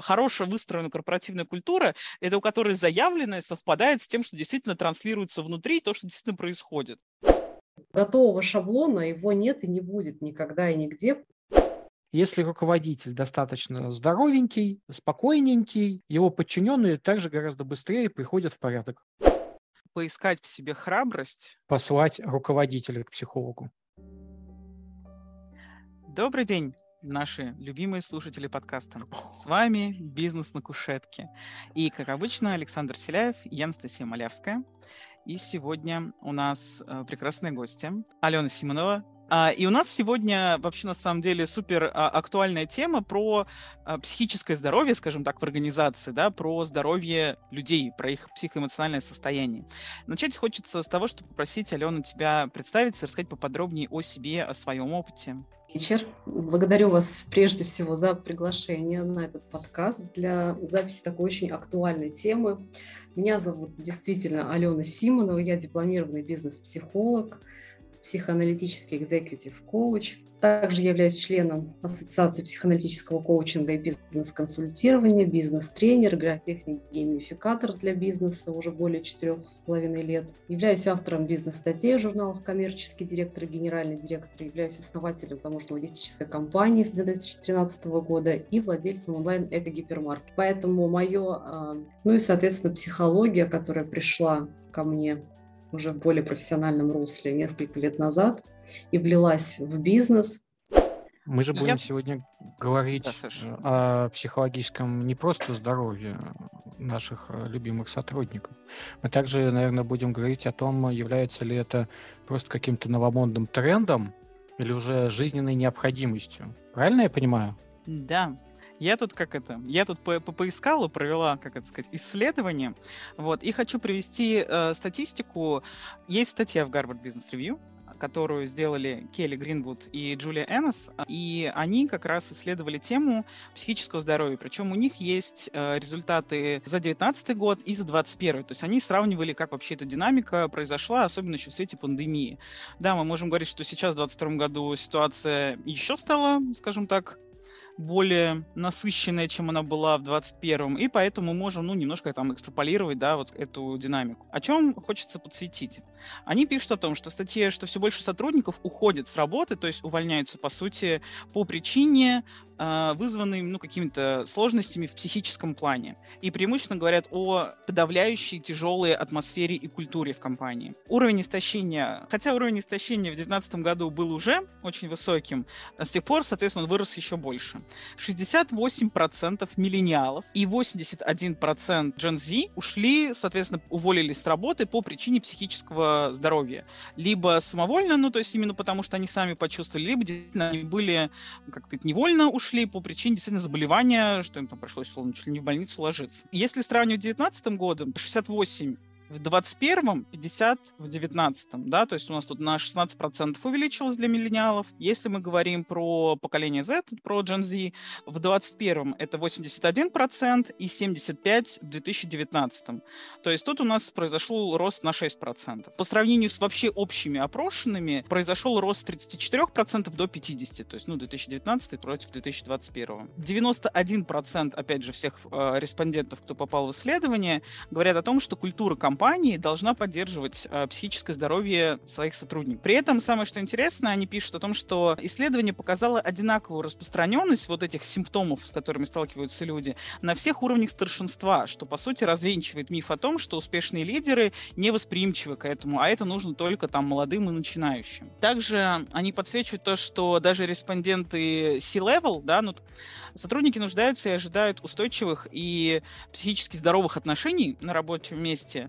Хорошая выстроенная корпоративная культура – это у которой заявленное совпадает с тем, что действительно транслируется внутри, то, что действительно происходит. Готового шаблона его нет и не будет никогда и нигде. Если руководитель достаточно здоровенький, спокойненький, его подчиненные также гораздо быстрее приходят в порядок. Поискать в себе храбрость. Послать руководителя к психологу. Добрый день, наши любимые слушатели подкаста. С вами «Бизнес на кушетке». И, как обычно, Александр Селяев и Анастасия Малявская. И сегодня у нас э, прекрасные гости. Алена Симонова, а, и у нас сегодня вообще на самом деле супер а, актуальная тема про а, психическое здоровье, скажем так, в организации, да, про здоровье людей, про их психоэмоциональное состояние. Начать хочется с того, чтобы попросить Алену тебя представиться, рассказать поподробнее о себе, о своем опыте. Вечер. Благодарю вас прежде всего за приглашение на этот подкаст для записи такой очень актуальной темы. Меня зовут действительно Алена Симонова, я дипломированный бизнес-психолог – психоаналитический экзекутив коуч. Также являюсь членом Ассоциации психоаналитического коучинга и бизнес-консультирования, бизнес-тренер, игротехник, геймификатор для бизнеса уже более четырех с половиной лет. Являюсь автором бизнес-статей в журналах «Коммерческий директор» и «Генеральный директор». Являюсь основателем таможенно-логистической компании с 2013 года и владельцем онлайн-эко-гипермаркета. Поэтому мое, а, ну и, соответственно, психология, которая пришла ко мне уже в более профессиональном русле несколько лет назад и влилась в бизнес. Мы же будем Я... сегодня говорить да, о психологическом не просто здоровье наших э, любимых сотрудников. Мы также, наверное, будем говорить о том, является ли это просто каким-то новомодным трендом или уже жизненной необходимостью. Правильно я понимаю? Да, я тут как это, я тут по, по поискала, провела, как это сказать, исследование, вот, и хочу привести э, статистику. Есть статья в Harvard Business Review, которую сделали Келли Гринвуд и Джулия Эннес, и они как раз исследовали тему психического здоровья. Причем у них есть э, результаты за 2019 год и за 2021. То есть они сравнивали, как вообще эта динамика произошла, особенно еще в свете пандемии. Да, мы можем говорить, что сейчас в 2022 году ситуация еще стала, скажем так, более насыщенная, чем она была в 21-м, и поэтому мы можем, ну, немножко там экстраполировать, да, вот эту динамику. О чем хочется подсветить? Они пишут о том, что в статье, что все больше сотрудников уходят с работы, то есть увольняются, по сути, по причине а, вызванные ну, какими-то сложностями в психическом плане. И преимущественно говорят о подавляющей тяжелой атмосфере и культуре в компании. Уровень истощения, хотя уровень истощения в 2019 году был уже очень высоким, с тех пор, соответственно, он вырос еще больше. 68% миллениалов и 81% Gen Z ушли, соответственно, уволились с работы по причине психического здоровья. Либо самовольно, ну, то есть именно потому, что они сами почувствовали, либо действительно они были, как сказать, невольно ушли ушли по причине действительно заболевания, что им там пришлось, условно, чуть ли не в больницу ложиться. Если сравнивать с 2019 годом, 68 в 21-м 50 в 19-м, да, то есть у нас тут на 16% увеличилось для миллениалов. Если мы говорим про поколение Z, про Gen Z, в 21-м это 81% и 75% в 2019-м. То есть тут у нас произошел рост на 6%. По сравнению с вообще общими опрошенными произошел рост с 34% до 50%, то есть, ну, 2019 против 2021. 91% опять же всех э, респондентов, кто попал в исследование, говорят о том, что культура компании компании должна поддерживать э, психическое здоровье своих сотрудников. При этом самое что интересно, они пишут о том, что исследование показало одинаковую распространенность вот этих симптомов, с которыми сталкиваются люди, на всех уровнях старшинства, что по сути развенчивает миф о том, что успешные лидеры не восприимчивы к этому, а это нужно только там молодым и начинающим. Также они подсвечивают то, что даже респонденты C-level, да, ну, сотрудники нуждаются и ожидают устойчивых и психически здоровых отношений на рабочем месте,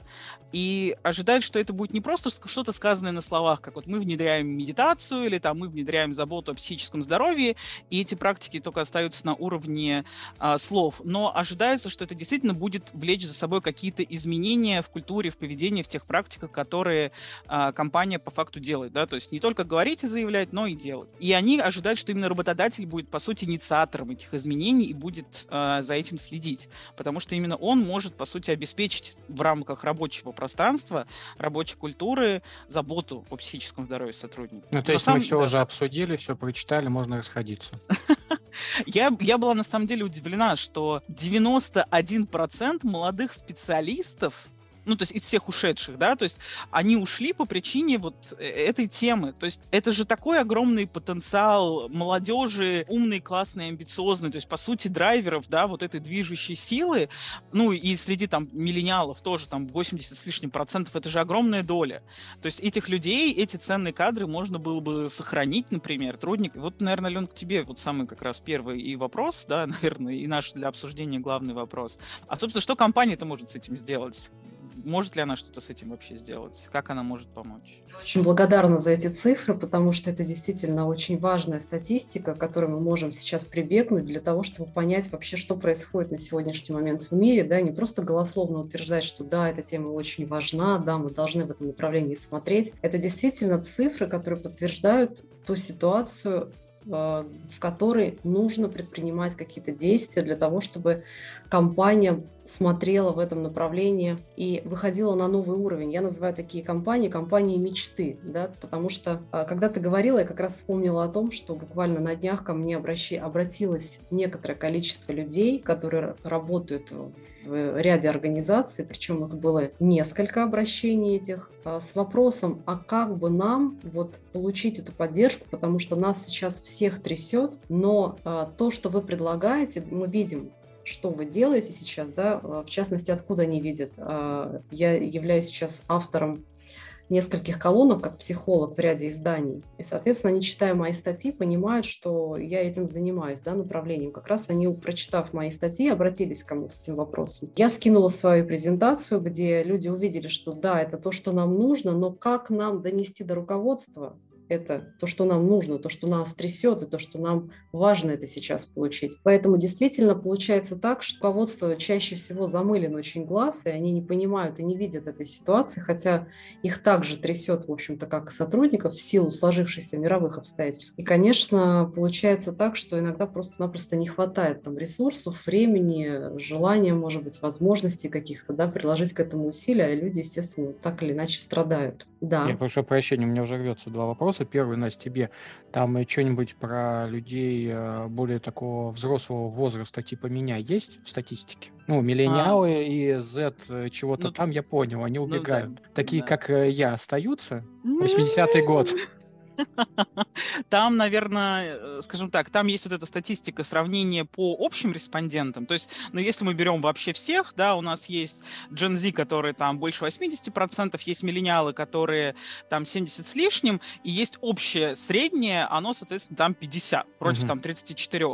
и ожидать, что это будет не просто что-то сказанное на словах, как вот мы внедряем медитацию или там мы внедряем заботу о психическом здоровье, и эти практики только остаются на уровне а, слов, но ожидается, что это действительно будет влечь за собой какие-то изменения в культуре, в поведении, в тех практиках, которые а, компания по факту делает, да, то есть не только говорить и заявлять, но и делать. И они ожидают, что именно работодатель будет, по сути, инициатором этих изменений и будет а, за этим следить, потому что именно он может, по сути, обеспечить в рамках рабочего пространства, рабочей культуры, заботу о психическом здоровье сотрудников. Ну, то есть сам... мы все да. уже обсудили, все прочитали, можно расходиться. Я, я была на самом деле удивлена, что 91% молодых специалистов ну, то есть из всех ушедших, да, то есть они ушли по причине вот э, этой темы. То есть это же такой огромный потенциал молодежи, умный, классный, амбициозный, то есть, по сути, драйверов, да, вот этой движущей силы, ну, и среди там миллениалов тоже там 80 с лишним процентов, это же огромная доля. То есть этих людей, эти ценные кадры можно было бы сохранить, например, трудник. Вот, наверное, Лен, к тебе вот самый как раз первый и вопрос, да, наверное, и наш для обсуждения главный вопрос. А, собственно, что компания-то может с этим сделать? Может ли она что-то с этим вообще сделать? Как она может помочь? Очень благодарна за эти цифры, потому что это действительно очень важная статистика, к которой мы можем сейчас прибегнуть для того, чтобы понять вообще, что происходит на сегодняшний момент в мире, да, не просто голословно утверждать, что да, эта тема очень важна, да, мы должны в этом направлении смотреть. Это действительно цифры, которые подтверждают ту ситуацию, Э, в которой нужно предпринимать какие-то действия для того, чтобы компания смотрела в этом направлении и выходила на новый уровень. Я называю такие компании компании мечты, да, потому что э, когда ты говорила, я как раз вспомнила о том, что буквально на днях ко мне обращи, обратилось некоторое количество людей, которые работают в ряде организаций, причем их было несколько обращений этих, а, с вопросом, а как бы нам вот получить эту поддержку, потому что нас сейчас всех трясет, но а, то, что вы предлагаете, мы видим, что вы делаете сейчас, да, в частности, откуда они видят. А, я являюсь сейчас автором нескольких колонок как психолог в ряде изданий. И, соответственно, они, читая мои статьи, понимают, что я этим занимаюсь, да, направлением. Как раз они, прочитав мои статьи, обратились ко мне с этим вопросом. Я скинула свою презентацию, где люди увидели, что да, это то, что нам нужно, но как нам донести до руководства, это то, что нам нужно, то, что нас трясет, и то, что нам важно это сейчас получить. Поэтому действительно получается так, что руководство чаще всего замылен очень глаз, и они не понимают и не видят этой ситуации, хотя их также трясет, в общем-то, как сотрудников в силу сложившихся мировых обстоятельств. И, конечно, получается так, что иногда просто-напросто не хватает там ресурсов, времени, желания, может быть, возможностей каких-то, да, приложить к этому усилия, и люди, естественно, так или иначе страдают. Да. Я прошу прощения, у меня уже рвется два вопроса вопроса. Первый, Настя, тебе там что-нибудь про людей э, более такого взрослого возраста типа меня есть в статистике? Ну, миллениалы а, и Z э, чего-то ну, там, я понял, они убегают. Ну, да, Такие, да. как э, я, остаются? 80-й год. Там, наверное, э, скажем так, там есть вот эта статистика сравнения по общим респондентам. То есть, ну, если мы берем вообще всех, да, у нас есть Gen Z, которые там больше 80%, есть миллениалы, которые там 70 с лишним, и есть общее среднее, оно, соответственно, там 50 против uh-huh. там 34.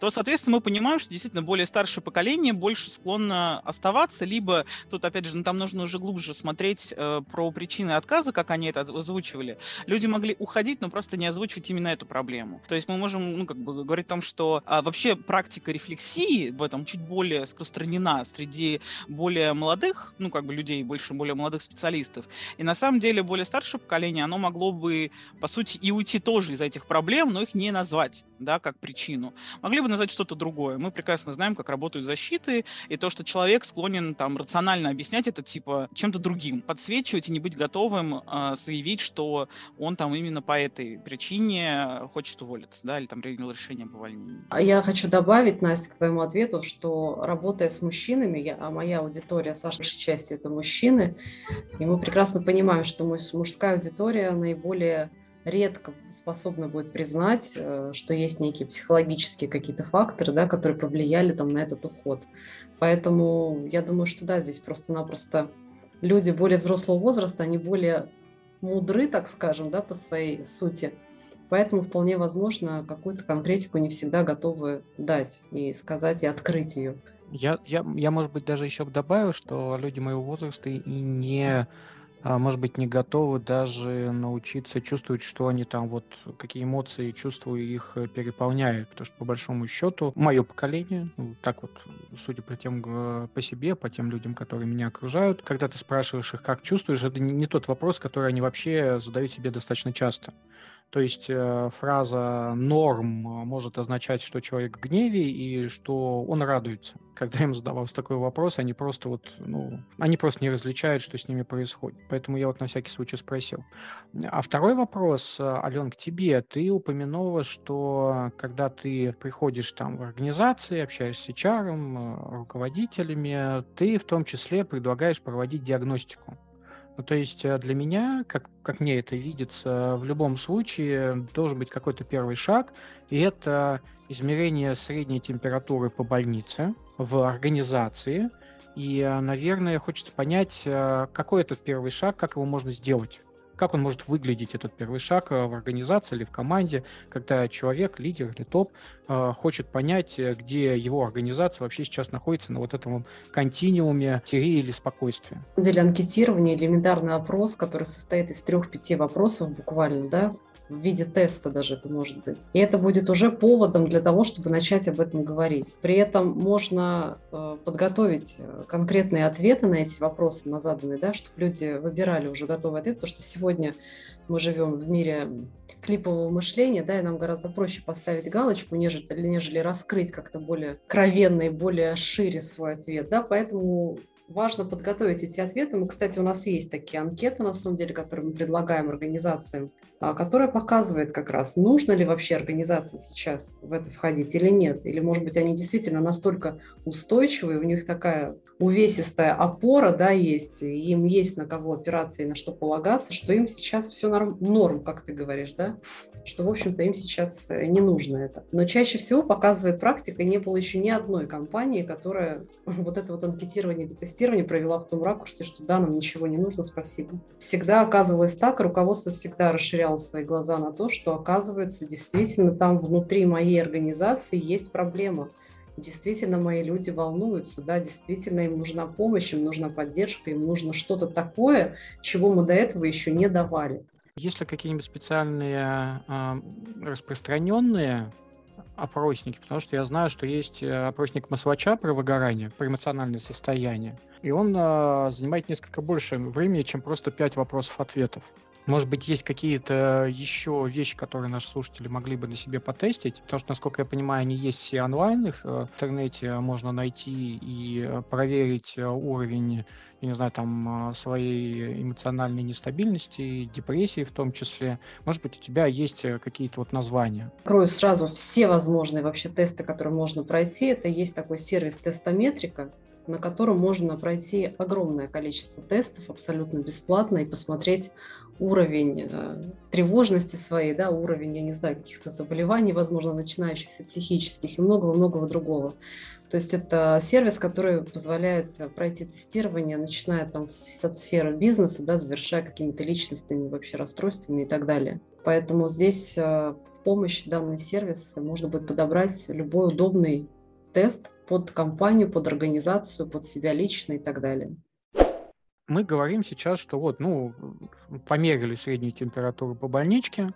То, соответственно, мы понимаем, что действительно более старшее поколение больше склонно оставаться, либо тут, опять же, ну, там нужно уже глубже смотреть э, про причины отказа, как они это озвучивали. Люди могли уходить обсудить, но просто не озвучивать именно эту проблему. То есть мы можем, ну, как бы говорить о том, что а, вообще практика рефлексии в этом чуть более распространена среди более молодых, ну, как бы людей, больше более молодых специалистов. И на самом деле более старшее поколение, оно могло бы, по сути, и уйти тоже из этих проблем, но их не назвать, да, как причину. Могли бы назвать что-то другое. Мы прекрасно знаем, как работают защиты, и то, что человек склонен там рационально объяснять это, типа, чем-то другим, подсвечивать и не быть готовым э, заявить, что он там именно по этой причине хочет уволиться, да, или там принял решение об увольнении. А я хочу добавить, Настя, к твоему ответу, что работая с мужчинами, я, а моя аудитория, Саша, большей части это мужчины, и мы прекрасно понимаем, что мужская аудитория наиболее редко способна будет признать, э, что есть некие психологические какие-то факторы, да, которые повлияли там на этот уход. Поэтому я думаю, что да, здесь просто-напросто люди более взрослого возраста, они более мудры, так скажем, да, по своей сути. Поэтому вполне возможно, какую-то конкретику не всегда готовы дать и сказать, и открыть ее. Я, я, я, может быть, даже еще добавил, что люди моего возраста и не а, может быть, не готовы даже научиться чувствовать, что они там вот, какие эмоции чувствую, их э, переполняют. Потому что, по большому счету, мое поколение, ну, так вот, судя по тем, по себе, по тем людям, которые меня окружают, когда ты спрашиваешь их, как чувствуешь, это не тот вопрос, который они вообще задают себе достаточно часто. То есть э, фраза «норм» может означать, что человек в гневе и что он радуется. Когда им задавался такой вопрос, они просто вот, ну, они просто не различают, что с ними происходит. Поэтому я вот на всякий случай спросил. А второй вопрос, э, Ален, к тебе. Ты упомянула, что когда ты приходишь там в организации, общаешься с HR, э, руководителями, ты в том числе предлагаешь проводить диагностику. Ну, то есть э, для меня, как, как мне это видится, в любом случае должен быть какой-то первый шаг, и это измерение средней температуры по больнице в организации. И, э, наверное, хочется понять, э, какой этот первый шаг, как его можно сделать как он может выглядеть, этот первый шаг э, в организации или в команде, когда человек, лидер или топ э, хочет понять, э, где его организация вообще сейчас находится на вот этом континууме тире или спокойствия. На деле анкетирование, элементарный опрос, который состоит из трех-пяти вопросов буквально, да, в виде теста даже это может быть. И это будет уже поводом для того, чтобы начать об этом говорить. При этом можно э, подготовить э, конкретные ответы на эти вопросы, на заданные, да, чтобы люди выбирали уже готовый ответ, потому что сегодня мы живем в мире клипового мышления, да, и нам гораздо проще поставить галочку, нежели, нежели раскрыть как-то более кровенно и более шире свой ответ, да, поэтому важно подготовить эти ответы. Мы, кстати, у нас есть такие анкеты, на самом деле, которые мы предлагаем организациям, которая показывает как раз, нужно ли вообще организации сейчас в это входить или нет. Или, может быть, они действительно настолько устойчивые, у них такая увесистая опора, да, есть, и им есть на кого опираться и на что полагаться, что им сейчас все норм, норм как ты говоришь, да, что, в общем-то, им сейчас э, не нужно это. Но чаще всего показывает практика, не было еще ни одной компании, которая вот это вот анкетирование и тестирование провела в том ракурсе, что да, нам ничего не нужно, спасибо. Всегда оказывалось так, руководство всегда расширяло свои глаза на то, что, оказывается, действительно там внутри моей организации есть проблема – действительно мои люди волнуются, да, действительно им нужна помощь, им нужна поддержка, им нужно что-то такое, чего мы до этого еще не давали. Есть ли какие-нибудь специальные э, распространенные опросники? Потому что я знаю, что есть э, опросник Масвача про выгорание, про эмоциональное состояние. И он э, занимает несколько больше времени, чем просто пять вопросов-ответов. Может быть, есть какие-то еще вещи, которые наши слушатели могли бы на себе потестить, потому что, насколько я понимаю, они есть все онлайн, их э, в интернете можно найти и э, проверить э, уровень, я не знаю, там, своей эмоциональной нестабильности, депрессии в том числе. Может быть, у тебя есть какие-то вот названия? Крою сразу все возможные вообще тесты, которые можно пройти. Это есть такой сервис тестометрика, на котором можно пройти огромное количество тестов абсолютно бесплатно и посмотреть уровень э, тревожности своей, да, уровень, я не знаю, каких-то заболеваний, возможно, начинающихся психических и многого-многого другого. То есть это сервис, который позволяет пройти тестирование, начиная там от сферы бизнеса, да, завершая какими-то личностными вообще расстройствами и так далее. Поэтому здесь э, помощь данный сервис можно будет подобрать любой удобный тест под компанию, под организацию, под себя лично и так далее мы говорим сейчас, что вот, ну, померили среднюю температуру по больничке,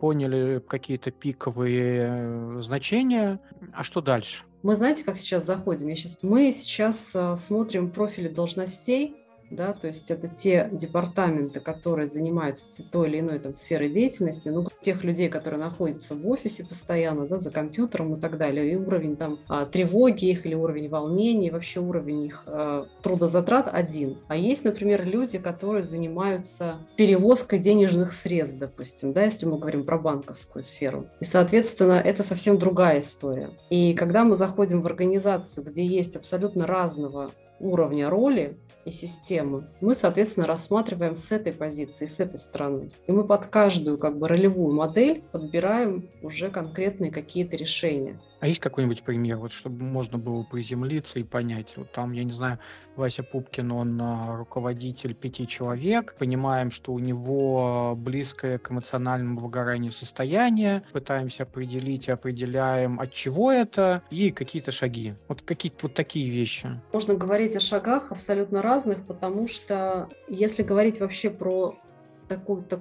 поняли какие-то пиковые э, значения, а что дальше? Мы знаете, как сейчас заходим? Я сейчас... Мы сейчас э, смотрим профили должностей, да, то есть это те департаменты, которые занимаются той или иной там сферой деятельности, ну, тех людей, которые находятся в офисе постоянно, да, за компьютером и так далее, и уровень там а, тревоги их или уровень волнений, вообще уровень их а, трудозатрат один. А есть, например, люди, которые занимаются перевозкой денежных средств, допустим, да, если мы говорим про банковскую сферу. И, соответственно, это совсем другая история. И когда мы заходим в организацию, где есть абсолютно разного уровня роли, и системы, мы, соответственно, рассматриваем с этой позиции, с этой стороны. И мы под каждую как бы ролевую модель подбираем уже конкретные какие-то решения. А есть какой-нибудь пример, вот чтобы можно было приземлиться и понять, вот там, я не знаю, Вася Пупкин, он а, руководитель пяти человек, понимаем, что у него близкое к эмоциональному выгоранию состояние, пытаемся определить, определяем, от чего это, и какие-то шаги. Вот какие-то вот такие вещи. Можно говорить о шагах абсолютно разных, потому что если говорить вообще про такую, так,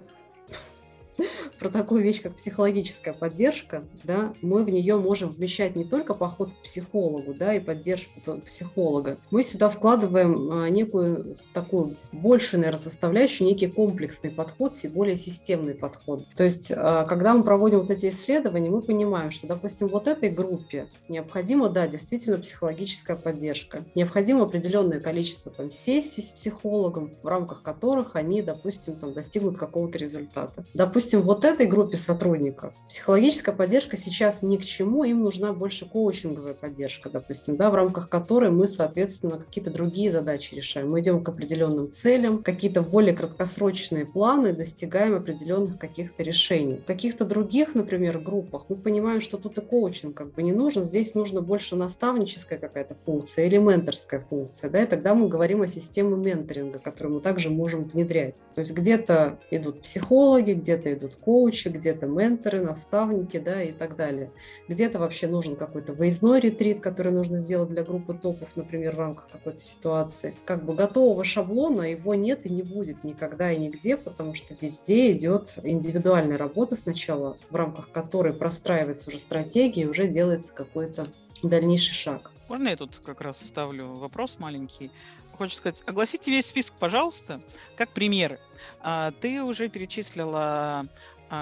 про такую вещь, как психологическая поддержка, да, мы в нее можем вмещать не только поход к психологу, да, и поддержку психолога. Мы сюда вкладываем а, некую такую большую, наверное, составляющую, некий комплексный подход, более системный подход. То есть, а, когда мы проводим вот эти исследования, мы понимаем, что, допустим, вот этой группе необходима, да, действительно психологическая поддержка. Необходимо определенное количество там, сессий с психологом, в рамках которых они, допустим, там, достигнут какого-то результата. Допустим, вот этой группе сотрудников психологическая поддержка сейчас ни к чему, им нужна больше коучинговая поддержка, допустим, да, в рамках которой мы, соответственно, какие-то другие задачи решаем. Мы идем к определенным целям, какие-то более краткосрочные планы, достигаем определенных каких-то решений. В каких-то других, например, группах мы понимаем, что тут и коучинг как бы не нужен, здесь нужно больше наставническая какая-то функция или менторская функция, да, и тогда мы говорим о системе менторинга, которую мы также можем внедрять. То есть где-то идут психологи, где-то идут коучи, где-то менторы, наставники, да, и так далее. Где-то вообще нужен какой-то выездной ретрит, который нужно сделать для группы топов, например, в рамках какой-то ситуации. Как бы готового шаблона его нет и не будет никогда и нигде, потому что везде идет индивидуальная работа сначала, в рамках которой простраивается уже стратегия и уже делается какой-то дальнейший шаг. Можно я тут как раз ставлю вопрос маленький? Хочется сказать, огласите весь список, пожалуйста, как примеры. А, ты уже перечислила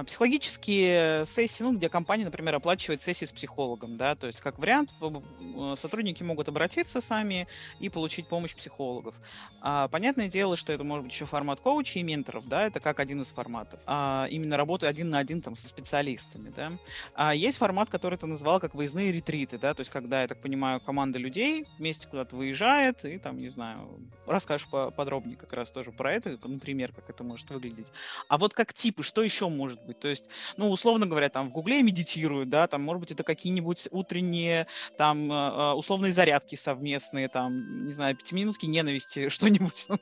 психологические сессии, ну, где компания, например, оплачивает сессии с психологом, да, то есть как вариант э, сотрудники могут обратиться сами и получить помощь психологов. А, понятное дело, что это может быть еще формат коучей и менторов, да, это как один из форматов. А, именно работа один на один там со специалистами, да. А есть формат, который ты назвал как выездные ретриты, да, то есть когда, я так понимаю, команда людей вместе куда-то выезжает и там, не знаю, расскажешь подробнее как раз тоже про это, например, как это может выглядеть. А вот как типы, что еще может может быть. То есть, ну, условно говоря, там в Гугле медитируют, да, там, может быть, это какие-нибудь утренние, там, а, а, условные зарядки совместные, там, не знаю, пятиминутки ненависти, что-нибудь. Ну.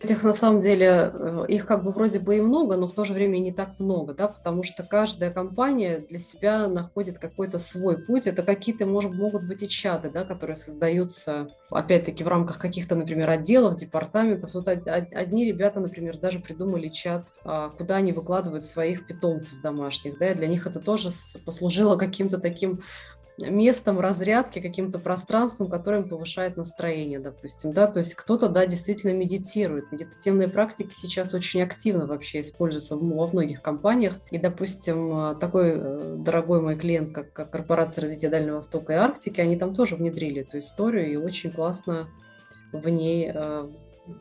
Этих, на самом деле, э, их как бы вроде бы и много, но в то же время и не так много, да, потому что каждая компания для себя находит какой-то свой путь. Это какие-то, может, могут быть и чаты, да, которые создаются, опять-таки, в рамках каких-то, например, отделов, департаментов. Тут одни ребята, например, даже придумали чат, а, куда они выкладывают своих своих питомцев домашних, да, для них это тоже послужило каким-то таким местом разрядки, каким-то пространством, которым повышает настроение, допустим, да, то есть кто-то, да, действительно медитирует. Медитативные практики сейчас очень активно вообще используются во многих компаниях, и, допустим, такой э, дорогой мой клиент, как, как Корпорация развития Дальнего Востока и Арктики, они там тоже внедрили эту историю, и очень классно в ней э,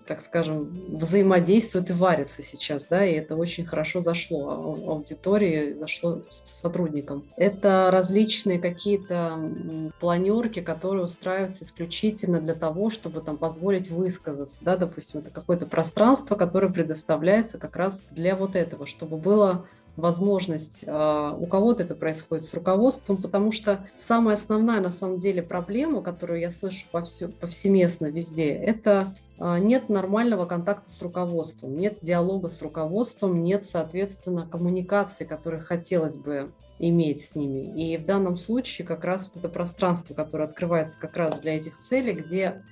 так скажем, взаимодействуют и варятся сейчас, да, и это очень хорошо зашло аудитории, зашло сотрудникам. Это различные какие-то планерки, которые устраиваются исключительно для того, чтобы там позволить высказаться, да, допустим, это какое-то пространство, которое предоставляется как раз для вот этого, чтобы было возможность. А, у кого-то это происходит с руководством, потому что самая основная на самом деле проблема, которую я слышу повсю, повсеместно везде, это нет нормального контакта с руководством, нет диалога с руководством, нет, соответственно, коммуникации, которую хотелось бы иметь с ними. И в данном случае как раз вот это пространство, которое открывается как раз для этих целей, где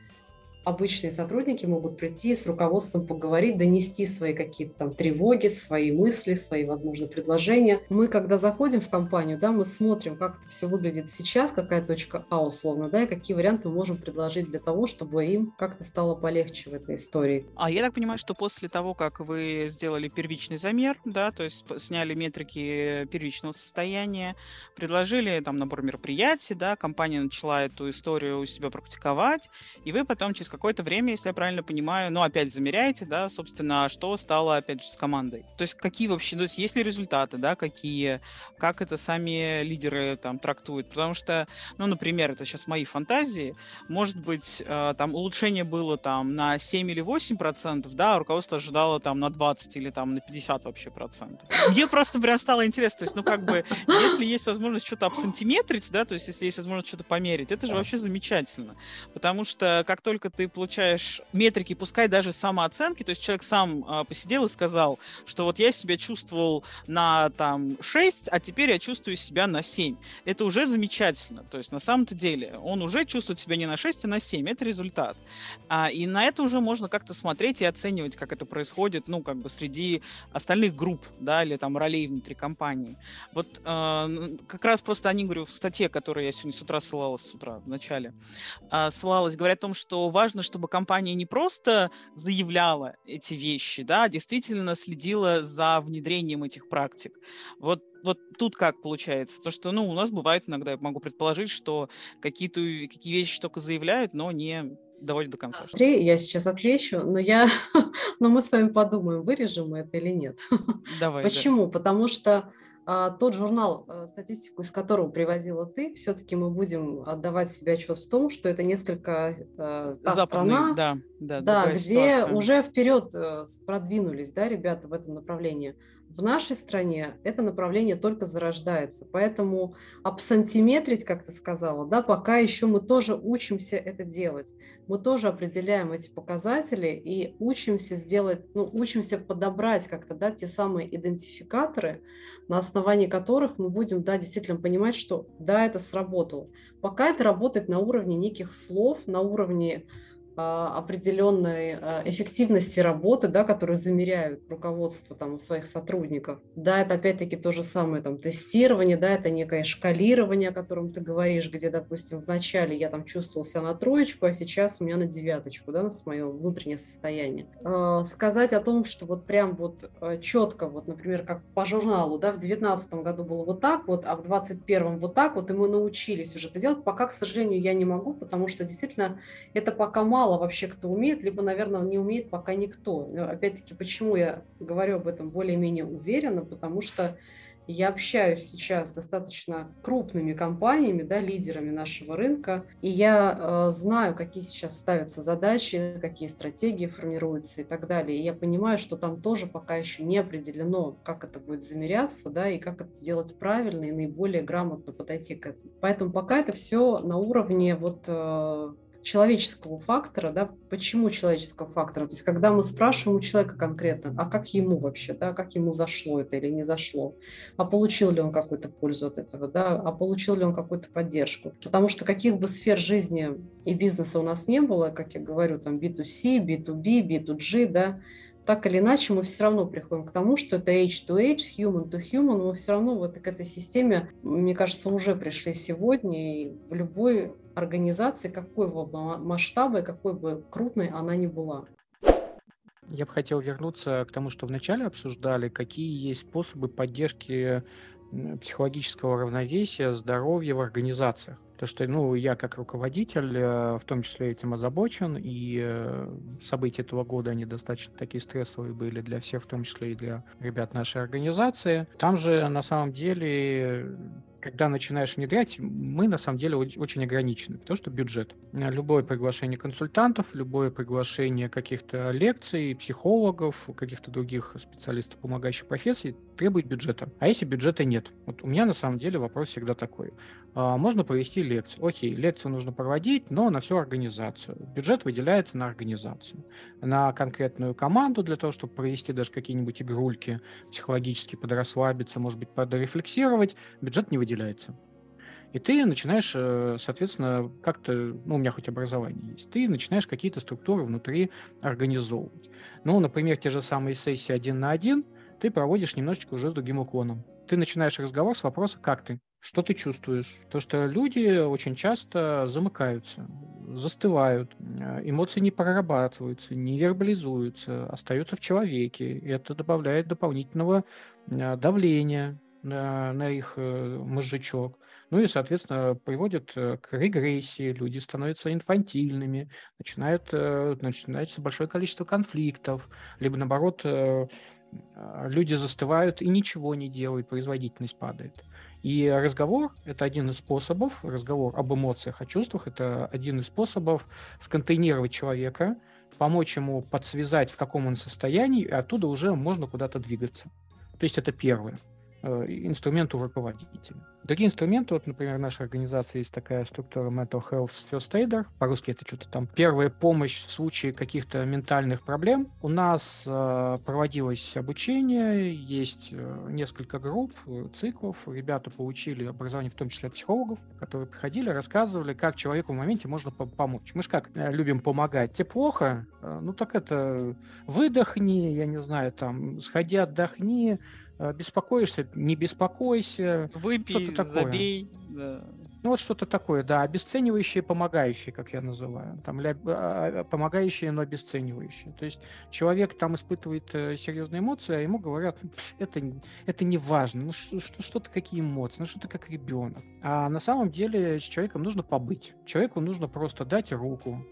обычные сотрудники могут прийти с руководством поговорить, донести свои какие-то там тревоги, свои мысли, свои, возможно, предложения. Мы, когда заходим в компанию, да, мы смотрим, как это все выглядит сейчас, какая точка А условно, да, и какие варианты мы можем предложить для того, чтобы им как-то стало полегче в этой истории. А я так понимаю, что после того, как вы сделали первичный замер, да, то есть сняли метрики первичного состояния, предложили там набор мероприятий, да, компания начала эту историю у себя практиковать, и вы потом через какое-то время, если я правильно понимаю, ну, опять замеряете, да, собственно, что стало, опять же, с командой. То есть какие вообще, то есть есть ли результаты, да, какие, как это сами лидеры там трактуют. Потому что, ну, например, это сейчас мои фантазии, может быть, э, там улучшение было там на 7 или 8 процентов, да, а руководство ожидало там на 20 или там на 50 вообще процентов. Мне просто прям стало интересно, то есть, ну, как бы, если есть возможность что-то обсантиметрить, да, то есть, если есть возможность что-то померить, это же вообще замечательно. Потому что как только ты получаешь метрики, пускай даже самооценки, то есть человек сам а, посидел и сказал, что вот я себя чувствовал на там 6, а теперь я чувствую себя на 7. Это уже замечательно. То есть на самом-то деле он уже чувствует себя не на 6, а на 7. Это результат. А, и на это уже можно как-то смотреть и оценивать, как это происходит, ну, как бы среди остальных групп, да, или там ролей внутри компании. Вот а, как раз просто они, говорю, в статье, которую я сегодня с утра ссылалась, с утра в начале, а, ссылалась, говорят о том, что важно, чтобы компания не просто заявляла эти вещи, да, а действительно следила за внедрением этих практик. Вот вот тут как получается? То, что, ну, у нас бывает иногда, я могу предположить, что какие-то какие вещи только заявляют, но не доводят до конца. Андрей, я сейчас отвечу, но я, но мы с вами подумаем, вырежем мы это или нет. Давай. Почему? Да. Потому что тот журнал, а, статистику из которого приводила ты, все-таки мы будем отдавать себе отчет в том, что это несколько а, та Западный, страна, да, да, да, где ситуация. уже вперед э, продвинулись, да, ребята в этом направлении. В нашей стране это направление только зарождается, поэтому абсантиметрить, как ты сказала, да, пока еще мы тоже учимся это делать. Мы тоже определяем эти показатели и учимся сделать, ну, учимся подобрать как-то, да, те самые идентификаторы, на основании которых мы будем, да, действительно понимать, что да, это сработало. Пока это работает на уровне неких слов, на уровне определенной а, эффективности работы, да, которую замеряют руководство там, у своих сотрудников. Да, это опять-таки то же самое там, тестирование, да, это некое шкалирование, о котором ты говоришь, где, допустим, в начале я там чувствовал себя на троечку, а сейчас у меня на девяточку, да, с мое внутреннее состояние. Э, сказать о том, что вот прям вот четко, вот, например, как по журналу, да, в девятнадцатом году было вот так вот, а в двадцать первом вот так вот, и мы научились уже это делать, пока, к сожалению, я не могу, потому что действительно это пока мало мало вообще кто умеет, либо, наверное, не умеет пока никто. Опять-таки, почему я говорю об этом более-менее уверенно? Потому что я общаюсь сейчас с достаточно крупными компаниями, да, лидерами нашего рынка, и я э, знаю, какие сейчас ставятся задачи, какие стратегии формируются и так далее. И я понимаю, что там тоже пока еще не определено, как это будет замеряться, да, и как это сделать правильно и наиболее грамотно подойти к этому. Поэтому пока это все на уровне вот э, человеческого фактора, да, почему человеческого фактора? То есть, когда мы спрашиваем у человека конкретно, а как ему вообще, да, как ему зашло это или не зашло, а получил ли он какую-то пользу от этого, да, а получил ли он какую-то поддержку. Потому что каких бы сфер жизни и бизнеса у нас не было, как я говорю, там B2C, B2B, B2G, да, так или иначе мы все равно приходим к тому, что это H2H, human to human, мы все равно вот к этой системе, мне кажется, уже пришли сегодня, и в любой организации, какой бы масштаба и какой бы крупной она ни была. Я бы хотел вернуться к тому, что вначале обсуждали, какие есть способы поддержки психологического равновесия, здоровья в организациях. То, что ну, я как руководитель э, в том числе этим озабочен, и э, события этого года, они достаточно такие стрессовые были для всех, в том числе и для ребят нашей организации. Там же на самом деле когда начинаешь внедрять, мы на самом деле очень ограничены, потому что бюджет. Любое приглашение консультантов, любое приглашение каких-то лекций, психологов, каких-то других специалистов, помогающих профессий, требует бюджета. А если бюджета нет? Вот у меня на самом деле вопрос всегда такой. А, можно провести лекцию. Окей, лекцию нужно проводить, но на всю организацию. Бюджет выделяется на организацию, на конкретную команду для того, чтобы провести даже какие-нибудь игрульки, психологически подрасслабиться, может быть, подрефлексировать. Бюджет не выделяется. И ты начинаешь, э, соответственно, как-то, ну, у меня хоть образование есть, ты начинаешь какие-то структуры внутри организовывать. Ну, например, те же самые сессии один на один ты проводишь немножечко уже с другим уклоном. Ты начинаешь разговор с вопроса «как ты?», что ты чувствуешь? То, что люди очень часто замыкаются, застывают, э, эмоции не прорабатываются, не вербализуются, остаются в человеке. И это добавляет дополнительного э, давления на, их э, мозжечок. Ну и, соответственно, приводит к регрессии, люди становятся инфантильными, начинают, начинается большое количество конфликтов, либо наоборот, люди застывают и ничего не делают, производительность падает. И разговор – это один из способов, разговор об эмоциях, о чувствах – это один из способов сконтейнировать человека, помочь ему подсвязать, в каком он состоянии, и оттуда уже можно куда-то двигаться. То есть это первое. Э, инструменту руководителя. Другие инструменты, вот, например, в нашей организации есть такая структура Mental Health First Aider, по-русски это что-то там, первая помощь в случае каких-то ментальных проблем. У нас э, проводилось обучение, есть э, несколько групп, э, циклов, ребята получили образование в том числе от психологов, которые приходили, рассказывали, как человеку в моменте можно помочь. Мы же как э, любим помогать. Тебе плохо? Э, ну так это выдохни, я не знаю, там, сходи отдохни, беспокоишься, не беспокойся. Выпей, такое. забей. Да. Ну вот что-то такое, да, обесценивающие, помогающие, как я называю. Там, ля, а, а, помогающие, но обесценивающие. То есть человек там испытывает э, серьезные эмоции, а ему говорят, это, это не важно, ну что, что-то какие эмоции, ну что-то как ребенок. А на самом деле с человеком нужно побыть. Человеку нужно просто дать руку,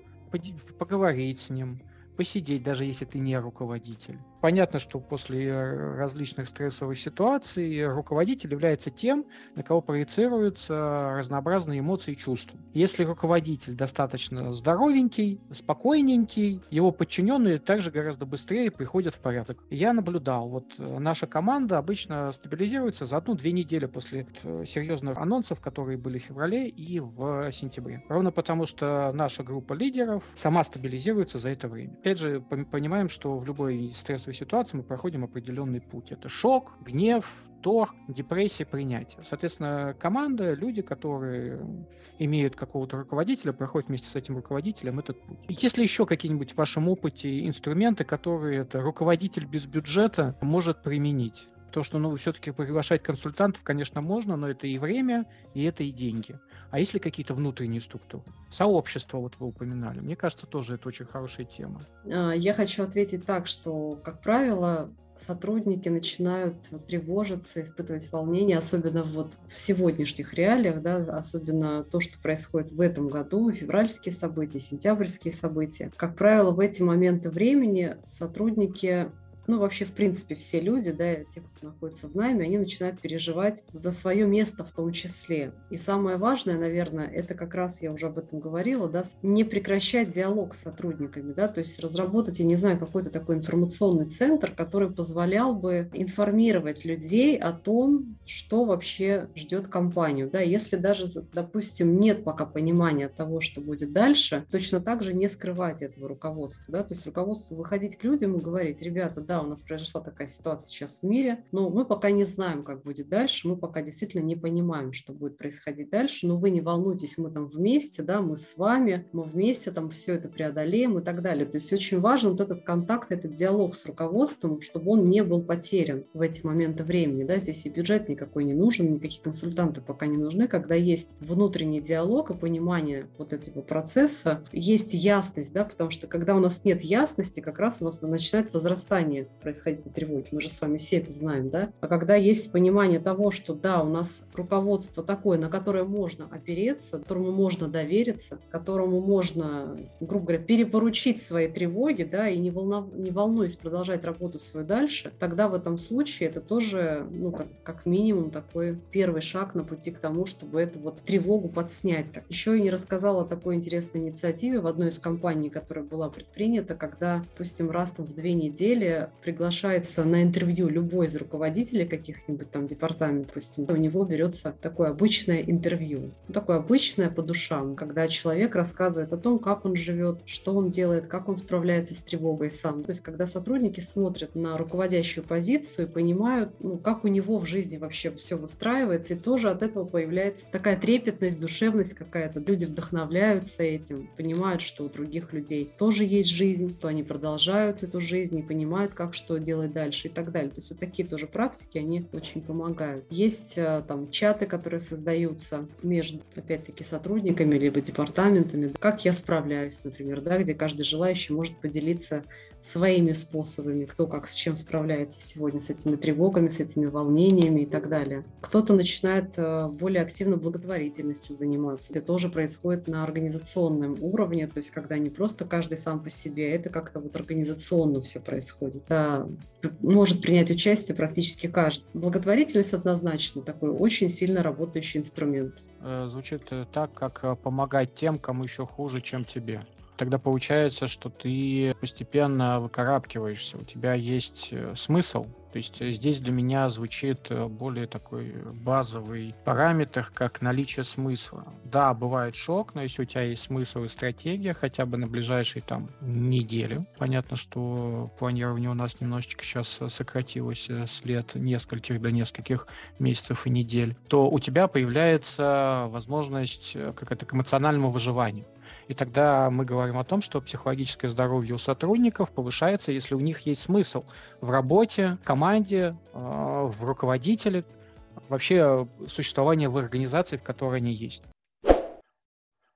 поговорить с ним, посидеть, даже если ты не руководитель. Понятно, что после э, различных стрессовых ситуаций руководитель является тем, на кого проецируются разнообразные эмоции и чувства. Если руководитель достаточно здоровенький, спокойненький, его подчиненные также гораздо быстрее приходят в порядок. Я наблюдал, вот э, наша команда обычно стабилизируется за одну-две недели после э, серьезных анонсов, которые были в феврале и в сентябре. Ровно потому, что наша группа лидеров сама стабилизируется за это время. Опять же, понимаем, что в любой стрессовой стрессовой ситуации мы проходим определенный путь. Это шок, гнев, торг, депрессия, принятие. Соответственно, команда, люди, которые имеют какого-то руководителя, проходят вместе с этим руководителем этот путь. Есть ли еще какие-нибудь в вашем опыте инструменты, которые это руководитель без бюджета может применить? То, что ну, все-таки приглашать консультантов, конечно, можно, но это и время, и это и деньги. А есть ли какие-то внутренние структуры? Сообщество, вот вы упоминали. Мне кажется, тоже это очень хорошая тема. А, я хочу ответить так, что, как правило, сотрудники начинают тревожиться, испытывать волнение, особенно вот в сегодняшних реалиях, да, особенно то, что происходит в этом году, февральские события, сентябрьские события. Как правило, в эти моменты времени сотрудники ну, вообще, в принципе, все люди, да, те, кто находится в найме, они начинают переживать за свое место в том числе. И самое важное, наверное, это как раз, я уже об этом говорила, да, не прекращать диалог с сотрудниками, да, то есть разработать, я не знаю, какой-то такой информационный центр, который позволял бы информировать людей о том, что вообще ждет компанию, да, если даже, допустим, нет пока понимания того, что будет дальше, точно так же не скрывать этого руководства, да, то есть руководству выходить к людям и говорить, ребята, да, да, у нас произошла такая ситуация сейчас в мире, но мы пока не знаем, как будет дальше, мы пока действительно не понимаем, что будет происходить дальше, но вы не волнуйтесь, мы там вместе, да, мы с вами, мы вместе там все это преодолеем и так далее. То есть очень важен вот этот контакт, этот диалог с руководством, чтобы он не был потерян в эти моменты времени, да, здесь и бюджет никакой не нужен, никакие консультанты пока не нужны, когда есть внутренний диалог и понимание вот этого процесса, есть ясность, да, потому что когда у нас нет ясности, как раз у нас начинает возрастание происходить на тревоге. Мы же с вами все это знаем, да? А когда есть понимание того, что да, у нас руководство такое, на которое можно опереться, которому можно довериться, которому можно, грубо говоря, перепоручить свои тревоги, да, и не, волнов... не волнуясь продолжать работу свою дальше, тогда в этом случае это тоже, ну, как, как минимум такой первый шаг на пути к тому, чтобы эту вот тревогу подснять. Так. Еще я не рассказала о такой интересной инициативе в одной из компаний, которая была предпринята, когда, допустим, раз там в две недели приглашается на интервью любой из руководителей каких-нибудь там департаментов, допустим, у него берется такое обычное интервью. Ну, такое обычное по душам, когда человек рассказывает о том, как он живет, что он делает, как он справляется с тревогой сам. То есть, когда сотрудники смотрят на руководящую позицию и понимают, ну, как у него в жизни вообще все выстраивается, и тоже от этого появляется такая трепетность, душевность какая-то. Люди вдохновляются этим, понимают, что у других людей тоже есть жизнь, то они продолжают эту жизнь и понимают, как что делать дальше и так далее. То есть вот такие тоже практики, они очень помогают. Есть э, там чаты, которые создаются между, опять-таки, сотрудниками либо департаментами. Как я справляюсь, например, да, где каждый желающий может поделиться своими способами, кто как с чем справляется сегодня, с этими тревогами, с этими волнениями и так далее. Кто-то начинает э, более активно благотворительностью заниматься. Это тоже происходит на организационном уровне, то есть когда не просто каждый сам по себе, а это как-то вот организационно все происходит. Да, может принять участие практически каждый. Благотворительность однозначно такой очень сильно работающий инструмент. Э, звучит э, так, как помогать тем, кому еще хуже, чем тебе тогда получается, что ты постепенно выкарабкиваешься, у тебя есть э, смысл, То есть э, здесь для меня звучит э, более такой базовый параметр, как наличие смысла. Да, бывает шок, но если у тебя есть смысл и стратегия хотя бы на ближайшие там неделю, понятно, что планирование у нас немножечко сейчас сократилось с лет нескольких до нескольких месяцев и недель, то у тебя появляется возможность как это, к эмоциональному выживанию. И тогда мы говорим о том, что психологическое здоровье у сотрудников повышается, если у них есть смысл в работе, команде, а, в руководителе, вообще существование в организации, в которой они есть.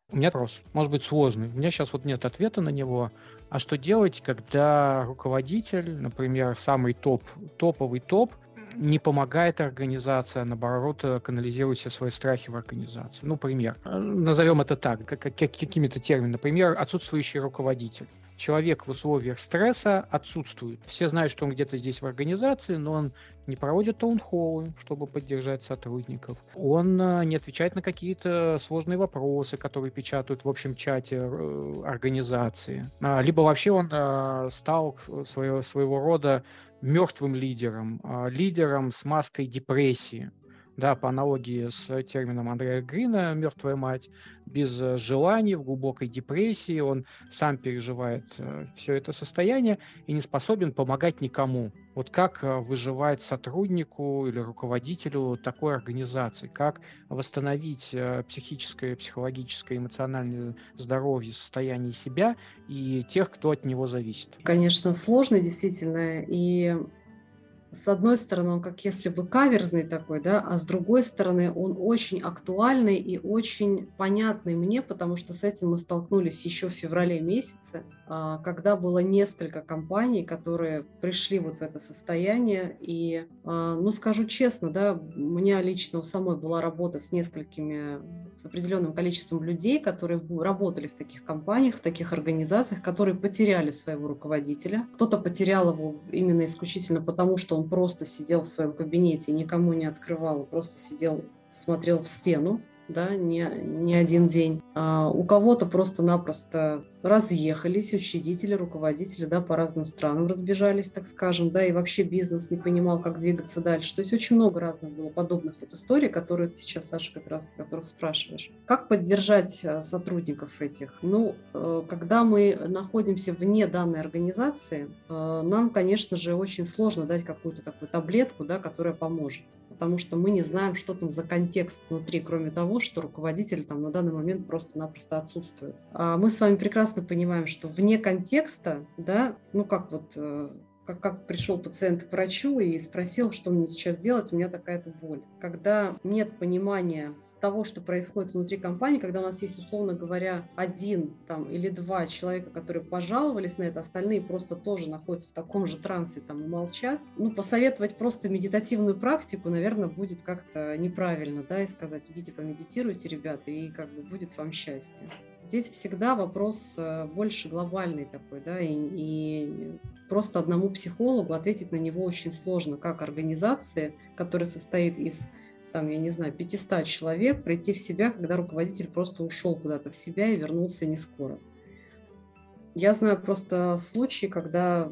У меня вопрос, может быть сложный. У меня сейчас вот нет ответа на него. А что делать, когда руководитель, например, самый топ, топовый топ, не помогает организация, а наоборот, э, канализирует все свои страхи в организацию. Ну, пример. Э, назовем это так, как, как, какими-то терминами. Например, отсутствующий руководитель. Человек в условиях стресса отсутствует. Все знают, что он где-то здесь в организации, но он не проводит таунхоллы, чтобы поддержать сотрудников. Он э, не отвечает на какие-то сложные вопросы, которые печатают в общем чате организации. А, либо вообще он стал своего, своего рода мертвым лидером, а, лидером с маской депрессии. Да, по аналогии с термином Андрея Грина «мертвая мать», без э, желаний, в глубокой депрессии, он сам переживает э, все это состояние и не способен помогать никому. Вот как э, выживать сотруднику или руководителю такой организации, как восстановить психическое, психологическое, эмоциональное здоровье, состояние себя и тех, кто от него зависит. Конечно, сложно действительно, и с одной стороны, он как если бы каверзный такой, да, а с другой стороны, он очень актуальный и очень понятный мне, потому что с этим мы столкнулись еще в феврале месяце, когда было несколько компаний, которые пришли вот в это состояние. И, а, ну, скажу честно, да, у меня лично у самой была работа с несколькими, с определенным количеством людей, которые работали в таких компаниях, в таких организациях, которые потеряли своего руководителя. Кто-то потерял его именно исключительно потому, что он просто сидел в своем кабинете, никому не открывал, просто сидел, смотрел в стену, да, не, не один день. А у кого-то просто-напросто разъехались учредители, руководители, да, по разным странам разбежались, так скажем, да, и вообще бизнес не понимал, как двигаться дальше. То есть очень много разных было подобных вот историй, которые ты сейчас, Саша, как раз которых спрашиваешь. Как поддержать э, сотрудников этих? Ну, э, когда мы находимся вне данной организации, э, нам, конечно же, очень сложно дать какую-то такую таблетку, да, которая поможет потому что мы не знаем, что там за контекст внутри, кроме того, что руководитель там на данный момент просто-напросто отсутствует. А мы с вами прекрасно понимаем, что вне контекста, да, ну как вот э, как, как пришел пациент к врачу и спросил, что мне сейчас делать, у меня такая-то боль. Когда нет понимания того, что происходит внутри компании, когда у нас есть, условно говоря, один там, или два человека, которые пожаловались на это, остальные просто тоже находятся в таком же трансе там, и молчат, ну, посоветовать просто медитативную практику, наверное, будет как-то неправильно, да, и сказать, идите помедитируйте, ребята, и как бы будет вам счастье. Здесь всегда вопрос э, больше глобальный такой, да, и, и просто одному психологу ответить на него очень сложно, как организации, которая состоит из там, я не знаю, 500 человек прийти в себя, когда руководитель просто ушел куда-то в себя и вернулся не скоро. Я знаю просто случаи, когда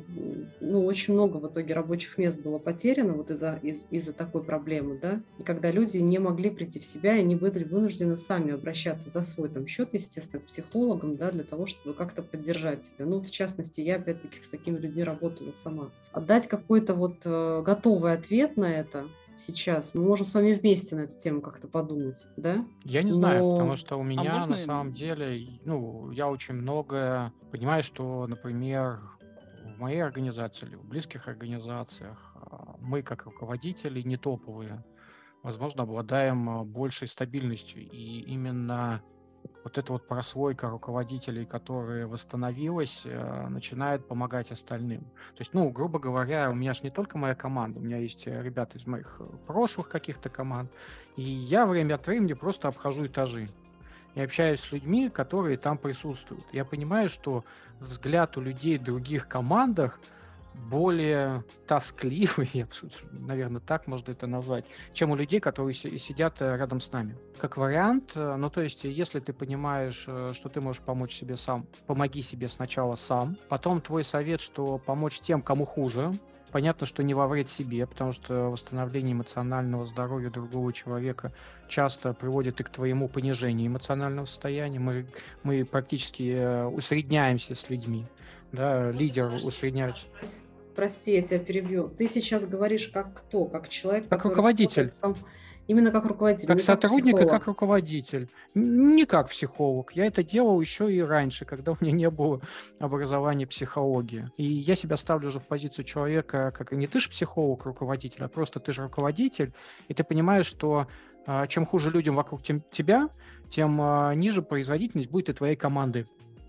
ну, очень много в итоге рабочих мест было потеряно вот из-за из, из такой проблемы, да, и когда люди не могли прийти в себя, и они были вынуждены сами обращаться за свой там счет, естественно, к психологам, да, для того, чтобы как-то поддержать себя. Ну, в частности, я опять-таки с такими людьми работала сама. Отдать какой-то вот э, готовый ответ на это, сейчас. Мы можем с вами вместе на эту тему как-то подумать, да? Я не знаю, Но... потому что у а меня а можно... на самом деле, ну, я очень многое понимаю, что, например, в моей организации или в близких организациях а, мы как руководители не топовые, возможно, обладаем а, большей стабильностью. И именно вот эта вот прослойка руководителей, которая восстановилась, э, начинает помогать остальным. То есть, ну, грубо говоря, у меня же не только моя команда, у меня есть э, ребята из моих э, прошлых каких-то команд, и я время от времени просто обхожу этажи и общаюсь с людьми, которые там присутствуют. Я понимаю, что взгляд у людей в других командах более тоскливый, наверное, так можно это назвать, чем у людей, которые сидят э, рядом с нами. Как вариант, э, ну то есть, если ты понимаешь, э, что ты можешь помочь себе сам, помоги себе сначала сам, потом твой совет, что помочь тем, кому хуже, Понятно, что не во вред себе, потому что восстановление эмоционального здоровья другого человека часто приводит и к твоему понижению эмоционального состояния. Мы, мы практически усредняемся с людьми. Да, лидер усредняется. Прости, я тебя перебью. Ты сейчас говоришь как кто? Как человек, как руководитель. Именно как руководитель. Как сотрудник как и как руководитель. Не как психолог. Я это делал еще и раньше, когда у меня не было образования психологии. И я себя ставлю уже в позицию человека, как и не ты же психолог, руководитель, а просто ты же руководитель, и ты понимаешь, что а, чем хуже людям вокруг тебя, тем а, ниже производительность будет и твоей команды.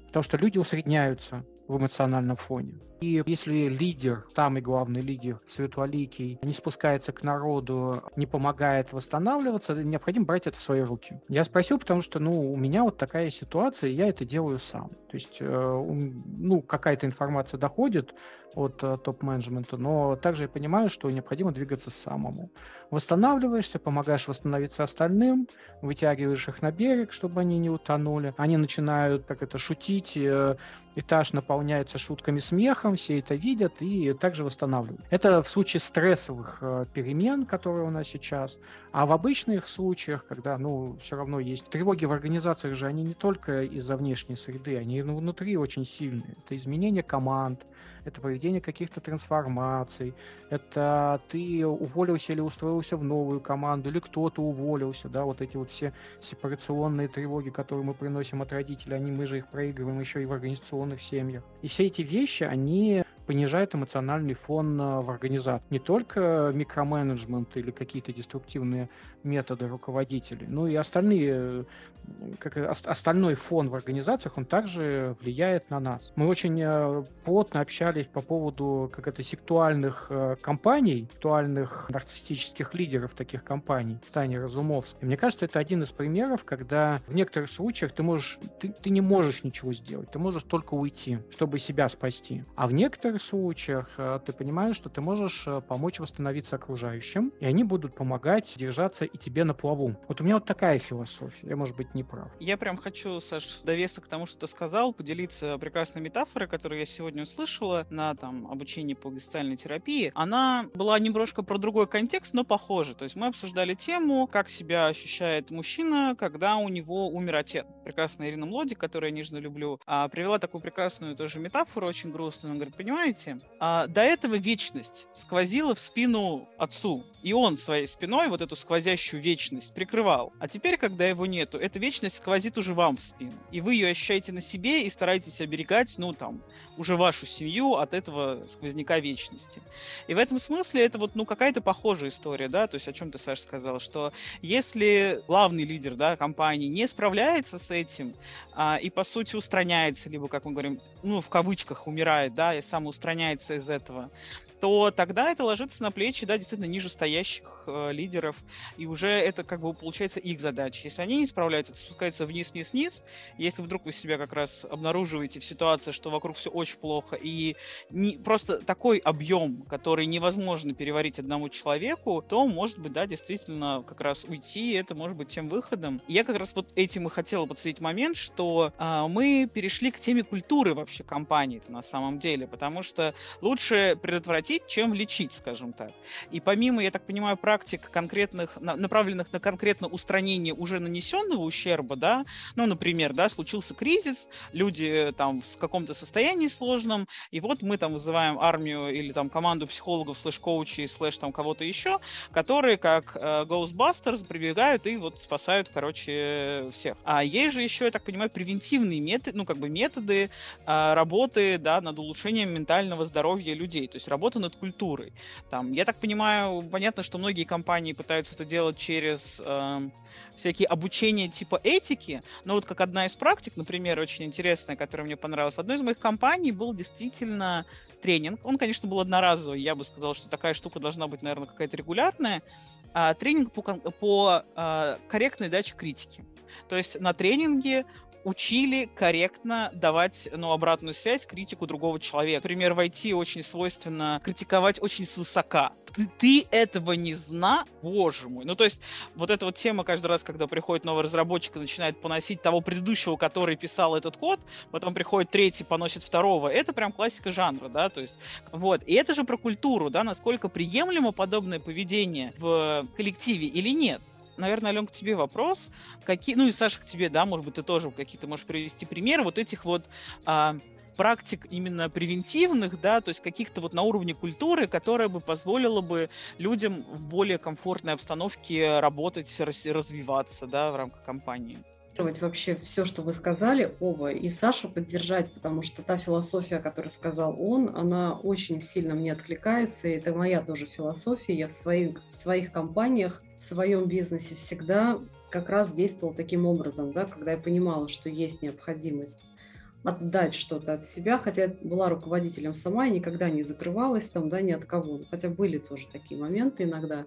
Потому что люди усредняются в эмоциональном фоне. И если лидер, самый главный лидер, светлоликий, не спускается к народу, не помогает восстанавливаться, необходимо брать это в свои руки. Я спросил, потому что, ну, у меня вот такая ситуация, и я это делаю сам. То есть, э, ну, какая-то информация доходит от э, топ-менеджмента, но также я понимаю, что необходимо двигаться самому. Восстанавливаешься, помогаешь восстановиться остальным, вытягиваешь их на берег, чтобы они не утонули. Они начинают, как это, шутить, этаж наполняется шутками смеха, успехом, все это видят и также восстанавливают. Это в случае стрессовых э, перемен, которые у нас сейчас. А в обычных случаях, когда, ну, все равно есть тревоги в организациях же, они не только из-за внешней среды, они внутри очень сильные. Это изменение команд, это проведение каких-то трансформаций, это ты уволился или устроился в новую команду, или кто-то уволился, да, вот эти вот все сепарационные тревоги, которые мы приносим от родителей, они, мы же их проигрываем еще и в организационных семьях. И все эти вещи, они понижает эмоциональный фон э, в организации. Не только микроменеджмент или какие-то деструктивные методы руководителей, но и остальные, как остальной фон в организациях, он также влияет на нас. Мы очень э, плотно общались по поводу как это сектуальных э, компаний, сектуальных нарциссических лидеров таких компаний, Таня Разумовской. мне кажется, это один из примеров, когда в некоторых случаях ты можешь, ты, ты не можешь ничего сделать, ты можешь только уйти, чтобы себя спасти. А в некоторых некоторых случаях э, ты понимаешь, что ты можешь э, помочь восстановиться окружающим, и они будут помогать держаться и тебе на плаву. Вот у меня вот такая философия. Я, может быть, не прав. Я прям хочу, Саш, довесок к тому, что ты сказал, поделиться прекрасной метафорой, которую я сегодня услышала на там обучении по гестальной терапии. Она была немножко про другой контекст, но похоже. То есть мы обсуждали тему, как себя ощущает мужчина, когда у него умер отец. Прекрасная Ирина Млоди, которую я нежно люблю, а, привела такую прекрасную тоже метафору, очень грустную. Она говорит, понимаете, понимаете? А, до этого вечность сквозила в спину отцу, и он своей спиной вот эту сквозящую вечность прикрывал. А теперь, когда его нету, эта вечность сквозит уже вам в спину, и вы ее ощущаете на себе и стараетесь оберегать, ну там, уже вашу семью от этого сквозняка вечности. И в этом смысле это вот, ну, какая-то похожая история, да, то есть о чем ты, Саша, сказал, что если главный лидер, да, компании не справляется с этим а, и, по сути, устраняется, либо, как мы говорим, ну, в кавычках, умирает, да, и сам устраняется из этого, то тогда это ложится на плечи, да, действительно нижестоящих э, лидеров, и уже это как бы получается их задача. Если они не справляются, это спускается вниз-вниз-вниз. Если вдруг вы себя как раз обнаруживаете в ситуации, что вокруг все очень плохо, и не, просто такой объем, который невозможно переварить одному человеку, то, может быть, да, действительно как раз уйти, это может быть тем выходом. Я как раз вот этим и хотела подсветить момент, что э, мы перешли к теме культуры вообще компании на самом деле, потому что лучше предотвратить предотвратить, чем лечить, скажем так. И помимо, я так понимаю, практик конкретных, направленных на конкретно устранение уже нанесенного ущерба, да, ну, например, да, случился кризис, люди там в каком-то состоянии сложном, и вот мы там вызываем армию или там команду психологов, слэш-коучей, слэш там кого-то еще, которые как э, Ghostbusters прибегают и вот спасают, короче, всех. А есть же еще, я так понимаю, превентивные методы, ну, как бы методы э, работы, да, над улучшением ментального здоровья людей, то есть работа работа над культурой. Там, я так понимаю, понятно, что многие компании пытаются это делать через э, всякие обучения типа этики, но вот как одна из практик, например, очень интересная, которая мне понравилась, в одной из моих компаний был действительно тренинг. Он, конечно, был одноразовый, я бы сказала, что такая штука должна быть, наверное, какая-то регулярная. А, тренинг по, по а, корректной даче критики. То есть на тренинге учили корректно давать ну, обратную связь, критику другого человека. Например, в IT очень свойственно критиковать очень свысока. Ты, ты этого не зна, боже мой. Ну, то есть, вот эта вот тема каждый раз, когда приходит новый разработчик и начинает поносить того предыдущего, который писал этот код, потом приходит третий, поносит второго, это прям классика жанра, да, то есть, вот. И это же про культуру, да, насколько приемлемо подобное поведение в коллективе или нет наверное, Ален, к тебе вопрос. Какие, ну и Саша, к тебе, да, может быть, ты тоже какие-то можешь привести примеры вот этих вот а, практик именно превентивных, да, то есть каких-то вот на уровне культуры, которая бы позволила бы людям в более комфортной обстановке работать, развиваться, да, в рамках компании вообще все, что вы сказали, оба, и Сашу поддержать, потому что та философия, которую сказал он, она очень сильно мне откликается, и это моя тоже философия. Я в своих, в своих компаниях в своем бизнесе всегда как раз действовал таким образом, да, когда я понимала, что есть необходимость отдать что-то от себя, хотя я была руководителем сама и никогда не закрывалась там, да, ни от кого. Хотя были тоже такие моменты иногда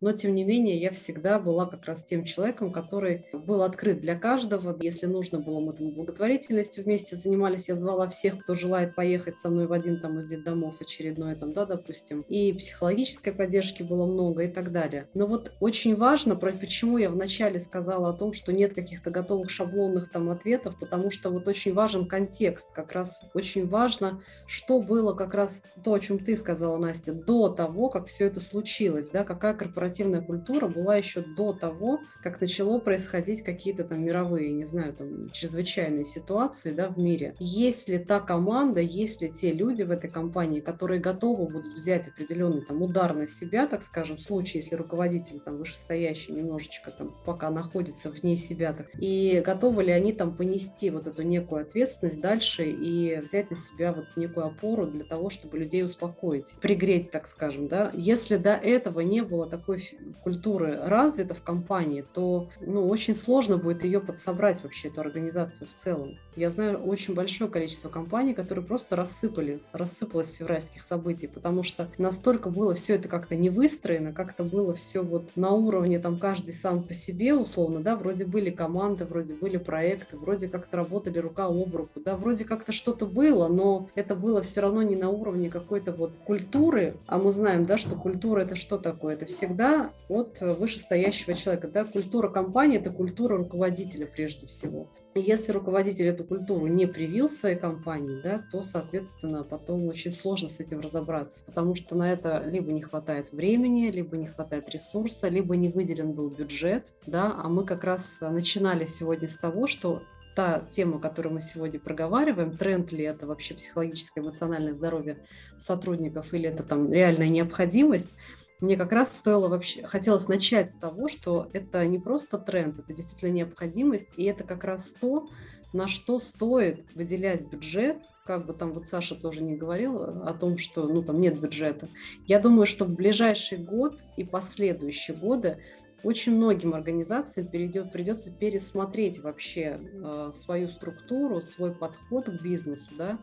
но тем не менее я всегда была как раз тем человеком, который был открыт для каждого. Если нужно было, мы там благотворительностью вместе занимались, я звала всех, кто желает поехать со мной в один там из детдомов очередной, там, да, допустим. И психологической поддержки было много и так далее. Но вот очень важно, про почему я вначале сказала о том, что нет каких-то готовых шаблонных там ответов, потому что вот очень важен контекст, как раз очень важно, что было как раз то, о чем ты сказала, Настя, до того, как все это случилось, да, какая корпоративная корпоративная культура была еще до того, как начало происходить какие-то там мировые, не знаю, там чрезвычайные ситуации да, в мире. Есть ли та команда, есть ли те люди в этой компании, которые готовы будут взять определенный там удар на себя, так скажем, в случае, если руководитель там вышестоящий немножечко там пока находится вне себя, так, и готовы ли они там понести вот эту некую ответственность дальше и взять на себя вот некую опору для того, чтобы людей успокоить, пригреть, так скажем, да. Если до этого не было такой культуры развита в компании, то ну, очень сложно будет ее подсобрать вообще, эту организацию в целом. Я знаю очень большое количество компаний, которые просто рассыпали, рассыпалось с февральских событий, потому что настолько было все это как-то не выстроено, как-то было все вот на уровне там каждый сам по себе условно, да, вроде были команды, вроде были проекты, вроде как-то работали рука об руку, да, вроде как-то что-то было, но это было все равно не на уровне какой-то вот культуры, а мы знаем, да, что культура это что такое? Это всегда от вышестоящего человека. Да? Культура компании – это культура руководителя прежде всего. И если руководитель эту культуру не привил своей компании, да, то, соответственно, потом очень сложно с этим разобраться, потому что на это либо не хватает времени, либо не хватает ресурса, либо не выделен был бюджет, да, а мы как раз начинали сегодня с того, что та тема, которую мы сегодня проговариваем, тренд ли это вообще психологическое эмоциональное здоровье сотрудников или это там реальная необходимость, мне как раз стоило вообще, хотелось начать с того, что это не просто тренд, это действительно необходимость, и это как раз то, на что стоит выделять бюджет, как бы там вот Саша тоже не говорил о том, что ну там нет бюджета. Я думаю, что в ближайший год и последующие годы очень многим организациям перейдет, придется пересмотреть вообще э, свою структуру, свой подход к бизнесу, да,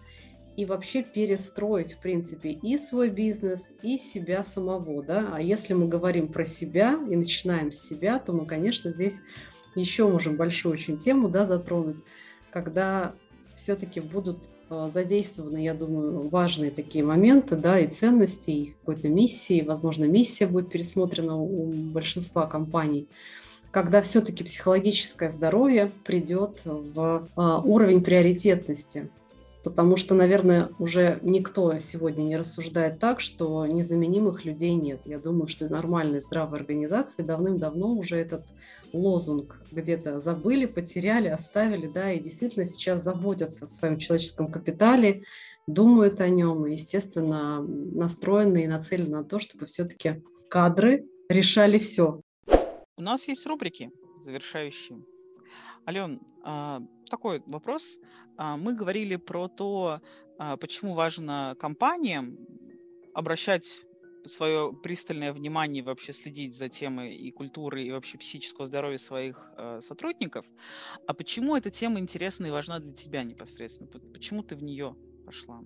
и вообще перестроить, в принципе, и свой бизнес, и себя самого, да. А если мы говорим про себя и начинаем с себя, то мы, конечно, здесь еще можем большую очень тему, да, затронуть, когда все-таки будут э, задействованы, я думаю, важные такие моменты, да, и ценности, и какой-то миссии, возможно, миссия будет пересмотрена у большинства компаний, когда все-таки психологическое здоровье придет в а, уровень приоритетности потому что, наверное, уже никто сегодня не рассуждает так, что незаменимых людей нет. Я думаю, что нормальные здравые организации давным-давно уже этот лозунг где-то забыли, потеряли, оставили, да, и действительно сейчас заботятся о своем человеческом капитале, думают о нем и, естественно, настроены и нацелены на то, чтобы все-таки кадры решали все. У нас есть рубрики завершающие. Ален, а, такой вопрос. А, мы говорили про то, а, почему важно компаниям обращать свое пристальное внимание вообще следить за темой и культуры, и вообще психического здоровья своих э, сотрудников. А почему эта тема интересна и важна для тебя непосредственно? Почему ты в нее пошла?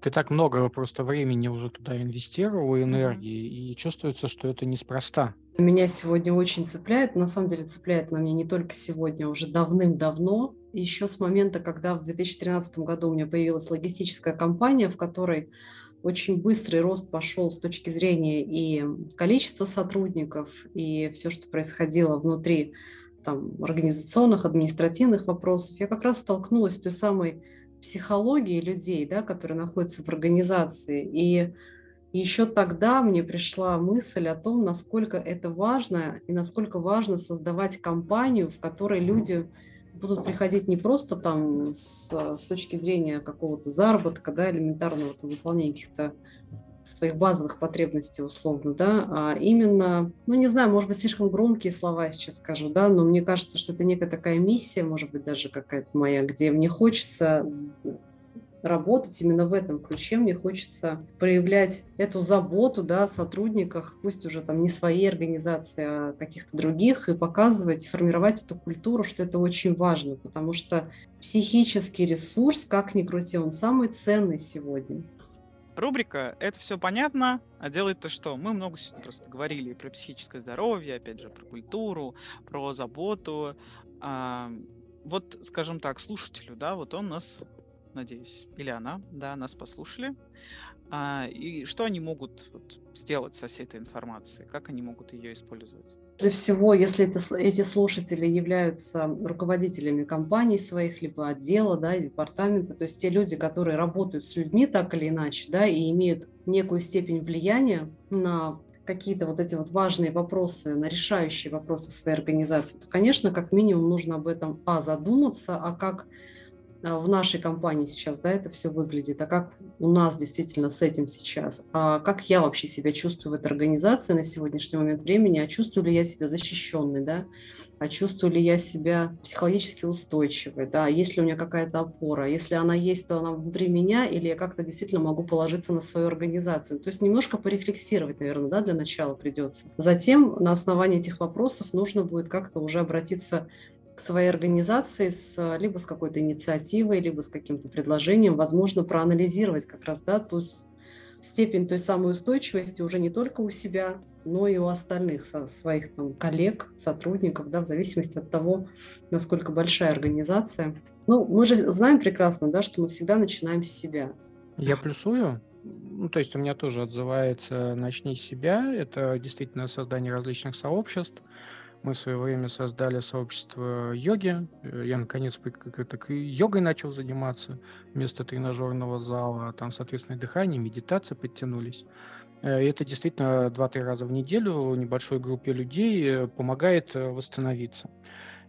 Ты так много просто времени уже туда инвестировал, энергии, mm-hmm. и чувствуется, что это неспроста. Меня сегодня очень цепляет, на самом деле цепляет на меня не только сегодня, а уже давным-давно еще с момента, когда в 2013 году у меня появилась логистическая компания, в которой очень быстрый рост пошел с точки зрения и количества сотрудников, и все, что происходило внутри там, организационных, административных вопросов, я как раз столкнулась с той самой психологией людей, да, которые находятся в организации. И еще тогда мне пришла мысль о том, насколько это важно и насколько важно создавать компанию, в которой люди будут приходить не просто там с, с точки зрения какого-то заработка, да, элементарного там, выполнения каких-то своих базовых потребностей условно, да, а именно, ну не знаю, может быть, слишком громкие слова сейчас скажу, да, но мне кажется, что это некая такая миссия, может быть, даже какая-то моя, где мне хочется работать именно в этом ключе. Мне хочется проявлять эту заботу да, о сотрудниках, пусть уже там не своей организации, а каких-то других, и показывать, формировать эту культуру, что это очень важно, потому что психический ресурс, как ни крути, он самый ценный сегодня. Рубрика «Это все понятно», а делает-то что? Мы много сегодня просто говорили про психическое здоровье, опять же, про культуру, про заботу. Вот, скажем так, слушателю, да, вот он нас надеюсь, или она, да, нас послушали. А, и что они могут вот, сделать со всей этой информацией? Как они могут ее использовать? Прежде всего, если это, эти слушатели являются руководителями компаний своих, либо отдела, да, департамента, то есть те люди, которые работают с людьми так или иначе, да, и имеют некую степень влияния на какие-то вот эти вот важные вопросы, на решающие вопросы в своей организации, то, конечно, как минимум нужно об этом, а, задуматься, а как в нашей компании сейчас, да, это все выглядит, а как у нас действительно с этим сейчас, а как я вообще себя чувствую в этой организации на сегодняшний момент времени, а чувствую ли я себя защищенной, да, а чувствую ли я себя психологически устойчивой, да, есть ли у меня какая-то опора, если она есть, то она внутри меня, или я как-то действительно могу положиться на свою организацию, то есть немножко порефлексировать, наверное, да, для начала придется. Затем на основании этих вопросов нужно будет как-то уже обратиться своей организации с, либо с какой-то инициативой, либо с каким-то предложением, возможно, проанализировать как раз да, ту степень той самой устойчивости уже не только у себя, но и у остальных своих там, коллег, сотрудников, да, в зависимости от того, насколько большая организация. Ну, мы же знаем прекрасно, да, что мы всегда начинаем с себя. Я плюсую. Ну, то есть у меня тоже отзывается «начни с себя». Это действительно создание различных сообществ, мы в свое время создали сообщество йоги. Э, я, наконец, так йогой начал заниматься вместо тренажерного зала. Там, соответственно, дыхание, медитация подтянулись. Э, и это действительно 2-3 раза в неделю небольшой группе людей э, помогает восстановиться.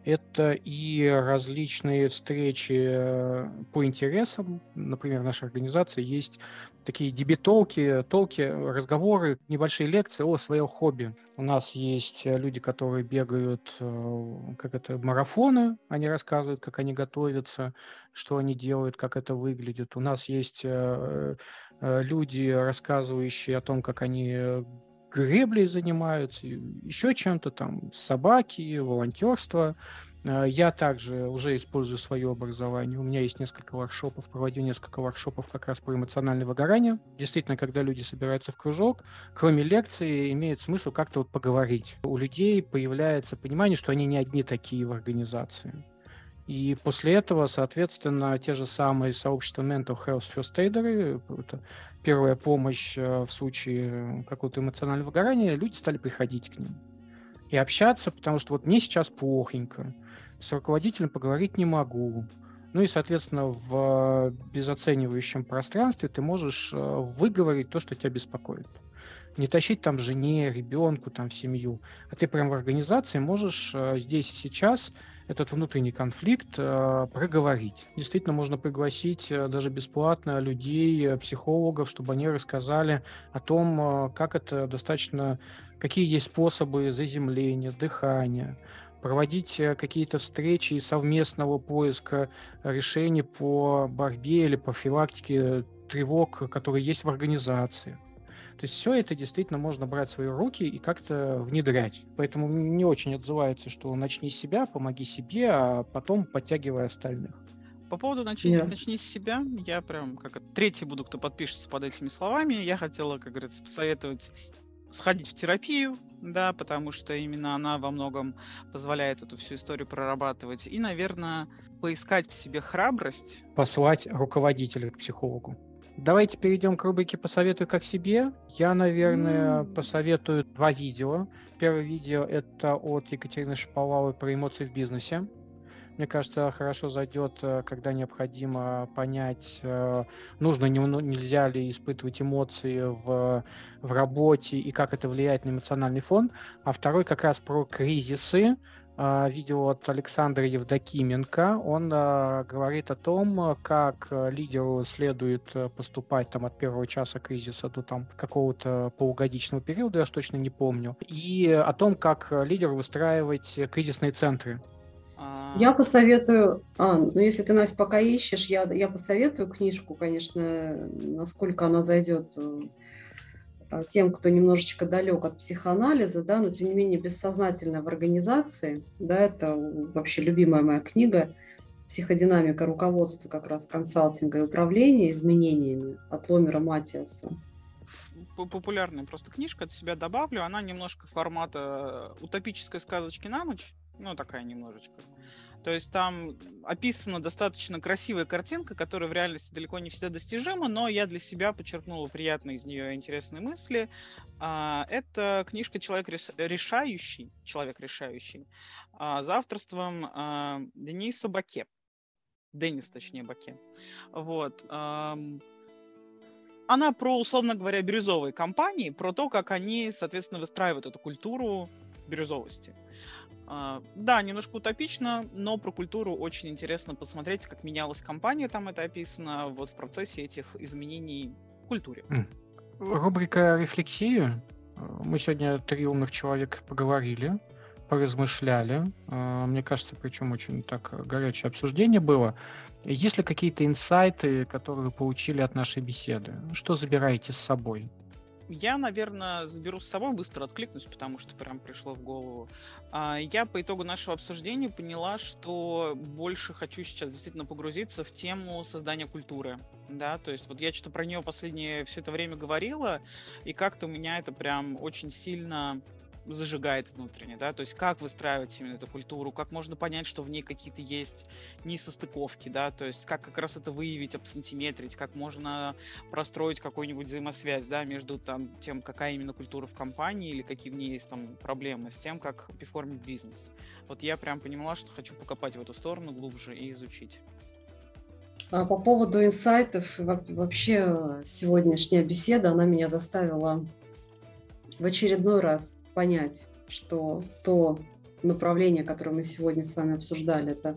Это и различные встречи по интересам. Например, в нашей организации есть такие дебетолки, толки, разговоры, небольшие лекции о своем хобби. У нас есть э, люди, которые бегают, э, как это, марафоны, они рассказывают, как они готовятся, что они делают, как это выглядит. У нас есть э, люди, рассказывающие о том, как они греблей занимаются, еще чем-то там, собаки, волонтерство. Э, я также уже использую свое образование. У меня есть несколько воркшопов, проводил несколько воркшопов как раз по эмоциональному выгоранию. Действительно, когда люди собираются в кружок, кроме лекции, имеет смысл как-то вот поговорить. У людей появляется понимание, что они не одни такие в организации. И после этого, соответственно, те же самые сообщества Mental Health First Aider, это первая помощь э, в случае какого-то эмоционального выгорания, люди стали приходить к ним и общаться, потому что вот мне сейчас плохенько, с руководителем поговорить не могу. Ну и, соответственно, в безоценивающем пространстве ты можешь э, выговорить то, что тебя беспокоит. Не тащить там жене, ребенку, там в семью. А ты прям в организации можешь э, здесь и сейчас этот внутренний конфликт э, проговорить. Действительно, можно пригласить даже бесплатно людей, психологов, чтобы они рассказали о том, как это достаточно, какие есть способы заземления, дыхания, проводить э, какие-то встречи и совместного поиска решений по борьбе или профилактике тревог, которые есть в организации. То есть все это действительно можно брать в свои руки и как-то внедрять. Поэтому не очень отзывается, что начни с себя, помоги себе, а потом подтягивай остальных. По поводу начни, yes. начни с себя, я прям как третий буду, кто подпишется под этими словами. Я хотела, как говорится, посоветовать сходить в терапию, да, потому что именно она во многом позволяет эту всю историю прорабатывать. И, наверное, поискать в себе храбрость. Послать руководителя к психологу. Давайте перейдем к рубрике «Посоветую как себе». Я, наверное, mm. посоветую два видео. Первое видео – это от Екатерины Шаповаловой про эмоции в бизнесе. Мне кажется, хорошо зайдет, э, когда необходимо понять, э, нужно, ну, нельзя ли испытывать эмоции в, в работе и как это влияет на эмоциональный фон. А второй как раз про кризисы, видео от Александра Евдокименко. Он а, говорит о том, как лидеру следует поступать там от первого часа кризиса до там какого-то полугодичного периода, я точно не помню, и о том, как лидеру выстраивать кризисные центры. А. Я посоветую, а, ну если ты, Настя, пока ищешь, я, я посоветую книжку, конечно, насколько она зайдет э, тем, кто немножечко далек от психоанализа, да, но тем не менее бессознательно в организации, да, это вообще любимая моя книга «Психодинамика руководства как раз консалтинга и управления изменениями» от Ломера Матиаса популярная просто книжка, от себя добавлю. Она немножко формата утопической сказочки на ночь ну, такая немножечко. То есть там описана достаточно красивая картинка, которая в реальности далеко не всегда достижима, но я для себя подчеркнула приятные из нее интересные мысли. А, это книжка «Человек решающий», «Человек решающий», за авторством а, Дениса Баке. Денис, точнее, Баке. Вот. Она про, условно говоря, бирюзовые компании, про то, как они, соответственно, выстраивают эту культуру бирюзовости. А, да, немножко утопично, но про культуру очень интересно посмотреть, как менялась компания, там это описано, вот в процессе этих изменений в культуре. Рубрика «Рефлексию». Мы сегодня три умных человека поговорили, поразмышляли. А, мне кажется, причем очень так горячее обсуждение было. Есть ли какие-то инсайты, которые вы получили от нашей беседы? Что забираете с собой? Я, наверное, заберу с собой, быстро откликнусь, потому что прям пришло в голову. А, я по итогу нашего обсуждения поняла, что больше хочу сейчас действительно погрузиться в тему создания культуры. Да, то есть вот я что-то про нее последнее все это время говорила, и как-то у меня это прям очень сильно зажигает внутренне, да, то есть как выстраивать именно эту культуру, как можно понять, что в ней какие-то есть несостыковки, да, то есть как как раз это выявить, обсантиметрить, как можно простроить какую-нибудь взаимосвязь, да, между там тем, какая именно культура в компании или какие в ней есть там проблемы, с тем, как перформить бизнес. Вот я прям понимала, что хочу покопать в эту сторону глубже и изучить. А по поводу инсайтов, вообще сегодняшняя беседа, она меня заставила в очередной раз понять, что то направление, которое мы сегодня с вами обсуждали, это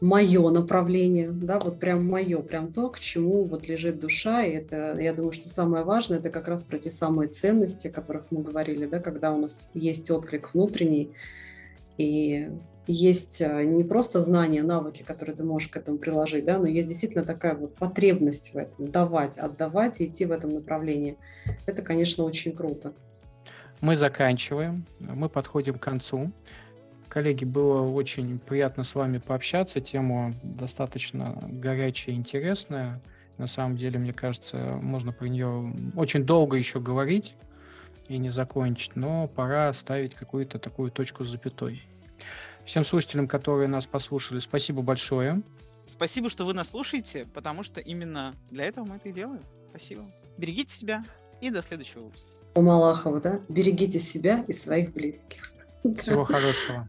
мое направление, да, вот прям мое, прям то, к чему вот лежит душа, и это, я думаю, что самое важное, это как раз про те самые ценности, о которых мы говорили, да, когда у нас есть отклик внутренний, и есть а, не просто знания, навыки, которые ты можешь к этому приложить, да, но есть действительно такая вот потребность в этом, давать, отдавать и идти в этом направлении. Это, конечно, очень круто. Мы заканчиваем, мы подходим к концу. Коллеги, было очень приятно с вами пообщаться. Тема достаточно горячая и интересная. На самом деле, мне кажется, можно про нее очень долго еще говорить и не закончить, но пора ставить какую-то такую точку с запятой. Всем слушателям, которые нас послушали, спасибо большое. Спасибо, что вы нас слушаете, потому что именно для этого мы это и делаем. Спасибо. Берегите себя и до следующего выпуска у Малахова, да? Берегите себя и своих близких. Всего хорошего.